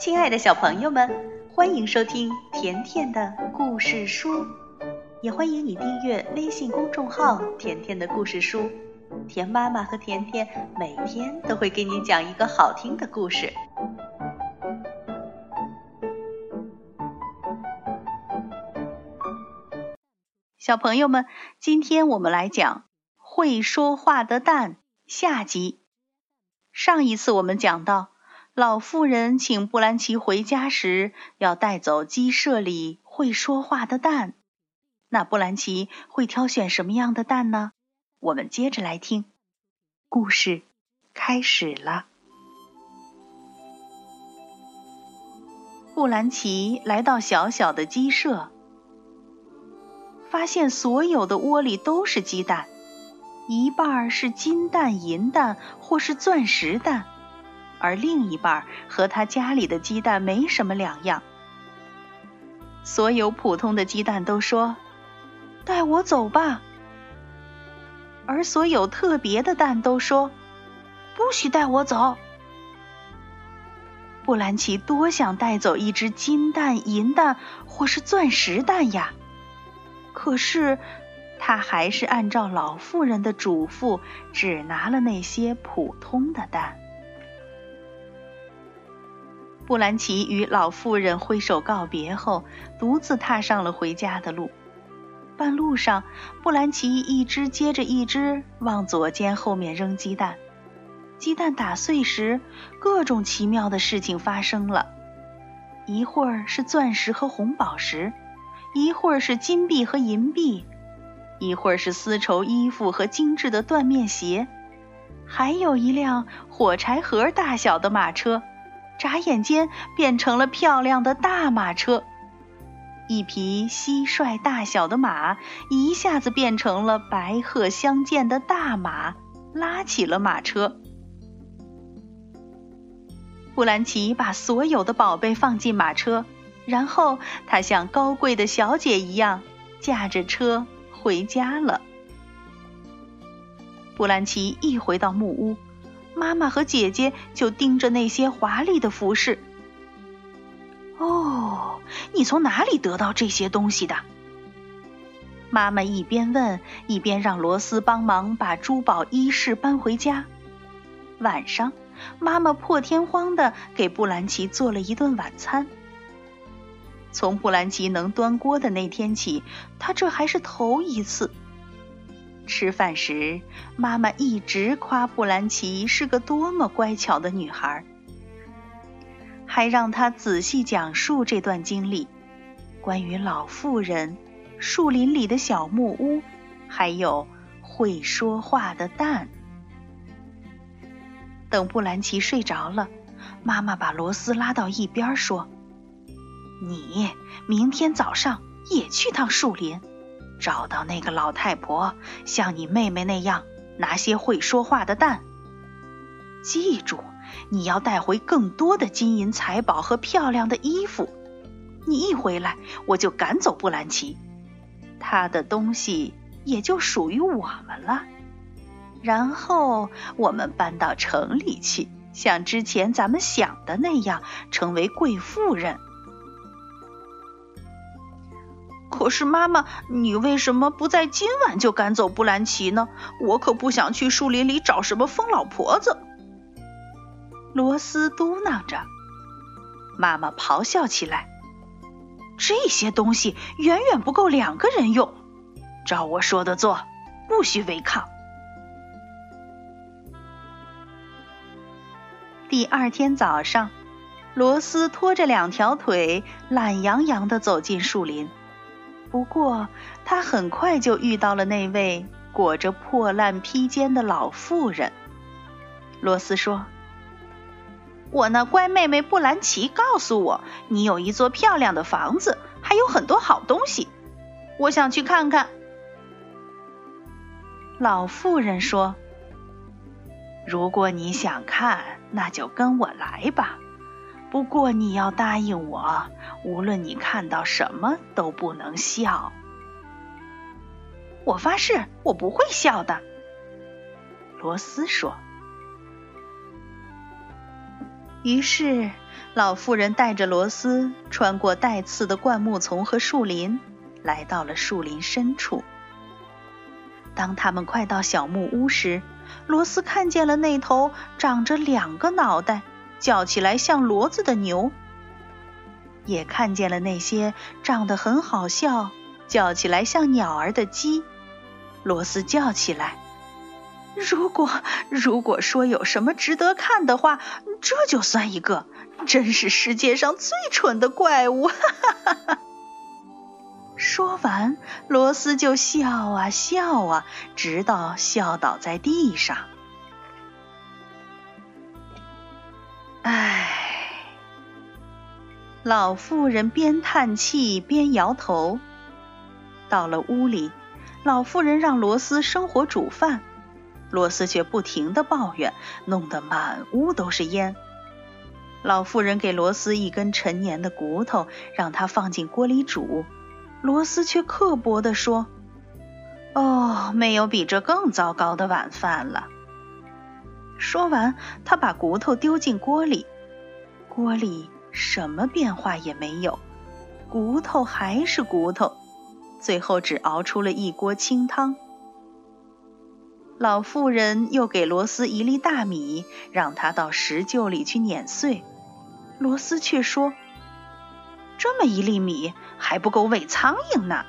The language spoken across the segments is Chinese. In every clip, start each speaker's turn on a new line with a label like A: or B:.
A: 亲爱的小朋友们，欢迎收听甜甜的故事书，也欢迎你订阅微信公众号“甜甜的故事书”。甜妈妈和甜甜每天都会给你讲一个好听的故事。小朋友们，今天我们来讲《会说话的蛋》下集。上一次我们讲到。老妇人请布兰奇回家时，要带走鸡舍里会说话的蛋。那布兰奇会挑选什么样的蛋呢？我们接着来听，故事开始了。布兰奇来到小小的鸡舍，发现所有的窝里都是鸡蛋，一半是金蛋、银蛋，或是钻石蛋。而另一半和他家里的鸡蛋没什么两样。所有普通的鸡蛋都说：“带我走吧。”而所有特别的蛋都说：“不许带我走。”布兰奇多想带走一只金蛋、银蛋或是钻石蛋呀！可是他还是按照老妇人的嘱咐，只拿了那些普通的蛋。布兰奇与老妇人挥手告别后，独自踏上了回家的路。半路上，布兰奇一只接着一只往左肩后面扔鸡蛋。鸡蛋打碎时，各种奇妙的事情发生了：一会儿是钻石和红宝石，一会儿是金币和银币，一会儿是丝绸衣服和精致的缎面鞋，还有一辆火柴盒大小的马车。眨眼间变成了漂亮的大马车，一匹蟋蟀大小的马一下子变成了白鹤相间的大马，拉起了马车。布兰奇把所有的宝贝放进马车，然后他像高贵的小姐一样驾着车回家了。布兰奇一回到木屋。妈妈和姐姐就盯着那些华丽的服饰。哦，你从哪里得到这些东西的？妈妈一边问，一边让罗斯帮忙把珠宝衣饰搬回家。晚上，妈妈破天荒的给布兰奇做了一顿晚餐。从布兰奇能端锅的那天起，他这还是头一次。吃饭时，妈妈一直夸布兰奇是个多么乖巧的女孩，还让她仔细讲述这段经历，关于老妇人、树林里的小木屋，还有会说话的蛋。等布兰奇睡着了，妈妈把罗斯拉到一边说：“你明天早上也去趟树林。”找到那个老太婆，像你妹妹那样拿些会说话的蛋。记住，你要带回更多的金银财宝和漂亮的衣服。你一回来，我就赶走布兰奇，他的东西也就属于我们了。然后我们搬到城里去，像之前咱们想的那样，成为贵妇人。可是妈妈，你为什么不在今晚就赶走布兰奇呢？我可不想去树林里找什么疯老婆子。罗斯嘟囔着，妈妈咆哮起来：“这些东西远远不够两个人用，照我说的做，不许违抗。”第二天早上，罗斯拖着两条腿，懒洋洋的走进树林。不过，他很快就遇到了那位裹着破烂披肩的老妇人。罗斯说：“我那乖妹妹布兰奇告诉我，你有一座漂亮的房子，还有很多好东西，我想去看看。”老妇人说：“如果你想看，那就跟我来吧。”不过你要答应我，无论你看到什么都不能笑。我发誓，我不会笑的。罗斯说。于是，老妇人带着罗斯穿过带刺的灌木丛和树林，来到了树林深处。当他们快到小木屋时，罗斯看见了那头长着两个脑袋、叫起来像骡子的牛，也看见了那些长得很好笑、叫起来像鸟儿的鸡。罗斯叫起来：“如果如果说有什么值得看的话，这就算一个。真是世界上最蠢的怪物！”哈哈哈哈说完，罗斯就笑啊笑啊，直到笑倒在地上。唉，老妇人边叹气边摇头。到了屋里，老妇人让罗斯生火煮饭，罗斯却不停的抱怨，弄得满屋都是烟。老妇人给罗斯一根陈年的骨头，让他放进锅里煮。罗斯却刻薄地说：“哦，没有比这更糟糕的晚饭了。”说完，他把骨头丢进锅里，锅里什么变化也没有，骨头还是骨头，最后只熬出了一锅清汤。老妇人又给罗斯一粒大米，让他到石臼里去碾碎，罗斯却说。这么一粒米还不够喂苍蝇呢。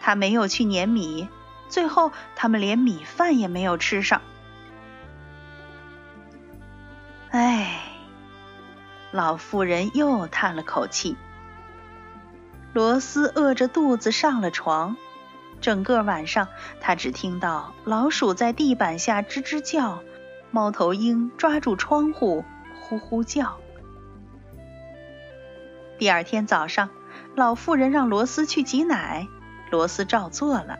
A: 他没有去碾米，最后他们连米饭也没有吃上。老妇人又叹了口气。罗斯饿着肚子上了床，整个晚上他只听到老鼠在地板下吱吱叫，猫头鹰抓住窗户呼呼叫。第二天早上，老妇人让罗斯去挤奶，罗斯照做了。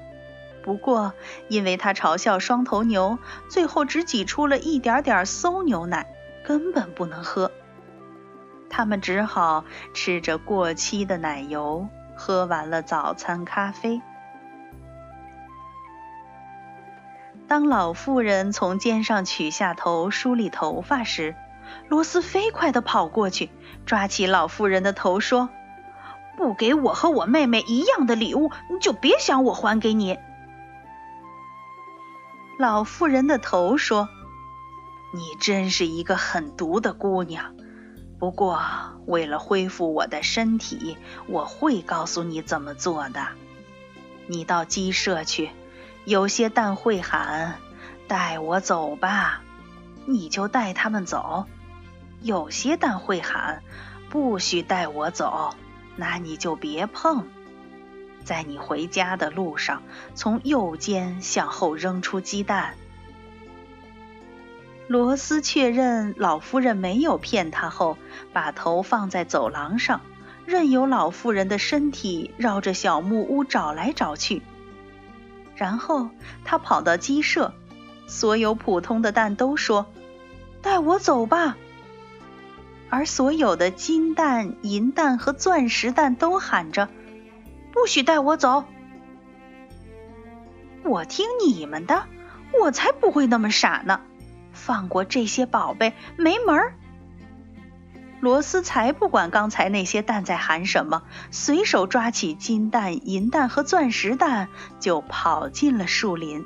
A: 不过，因为他嘲笑双头牛，最后只挤出了一点点馊牛奶，根本不能喝。他们只好吃着过期的奶油，喝完了早餐咖啡。当老妇人从肩上取下头梳理头发时，罗斯飞快地跑过去，抓起老妇人的头说：“不给我和我妹妹一样的礼物，你就别想我还给你。”老妇人的头说：“你真是一个狠毒的姑娘。不过，为了恢复我的身体，我会告诉你怎么做的。你到鸡舍去，有些蛋会喊‘带我走吧’，你就带他们走。”有些蛋会喊：“不许带我走，那你就别碰。”在你回家的路上，从右肩向后扔出鸡蛋。罗斯确认老夫人没有骗他后，把头放在走廊上，任由老妇人的身体绕着小木屋找来找去。然后他跑到鸡舍，所有普通的蛋都说：“带我走吧。”而所有的金蛋、银蛋和钻石蛋都喊着：“不许带我走！”我听你们的，我才不会那么傻呢！放过这些宝贝没门儿！罗斯才不管刚才那些蛋在喊什么，随手抓起金蛋、银蛋和钻石蛋，就跑进了树林。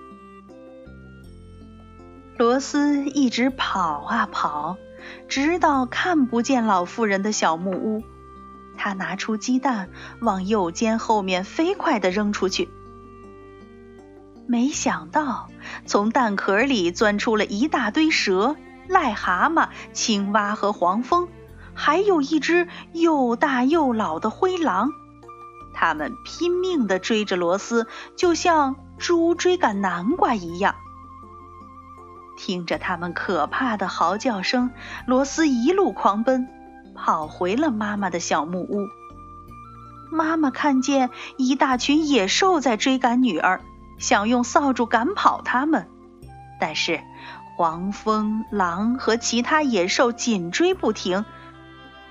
A: 罗斯一直跑啊跑。直到看不见老妇人的小木屋，他拿出鸡蛋往右肩后面飞快地扔出去。没想到，从蛋壳里钻出了一大堆蛇、癞蛤蟆、青蛙和黄蜂，还有一只又大又老的灰狼。他们拼命地追着罗斯，就像猪追赶南瓜一样。听着他们可怕的嚎叫声，罗斯一路狂奔，跑回了妈妈的小木屋。妈妈看见一大群野兽在追赶女儿，想用扫帚赶跑他们，但是黄蜂、狼和其他野兽紧追不停，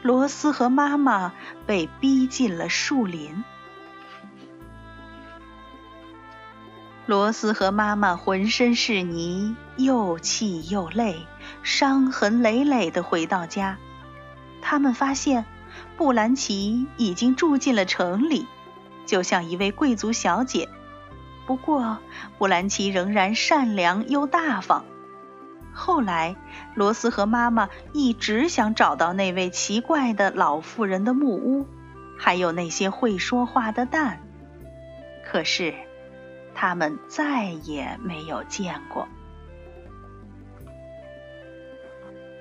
A: 罗斯和妈妈被逼进了树林。罗斯和妈妈浑身是泥，又气又累，伤痕累累地回到家。他们发现，布兰奇已经住进了城里，就像一位贵族小姐。不过，布兰奇仍然善良又大方。后来，罗斯和妈妈一直想找到那位奇怪的老妇人的木屋，还有那些会说话的蛋。可是，他们再也没有见过。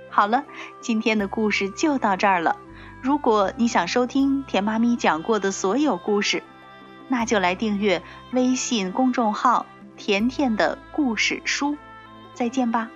A: 好了，今天的故事就到这儿了。如果你想收听甜妈咪讲过的所有故事，那就来订阅微信公众号“甜甜的故事书”。再见吧。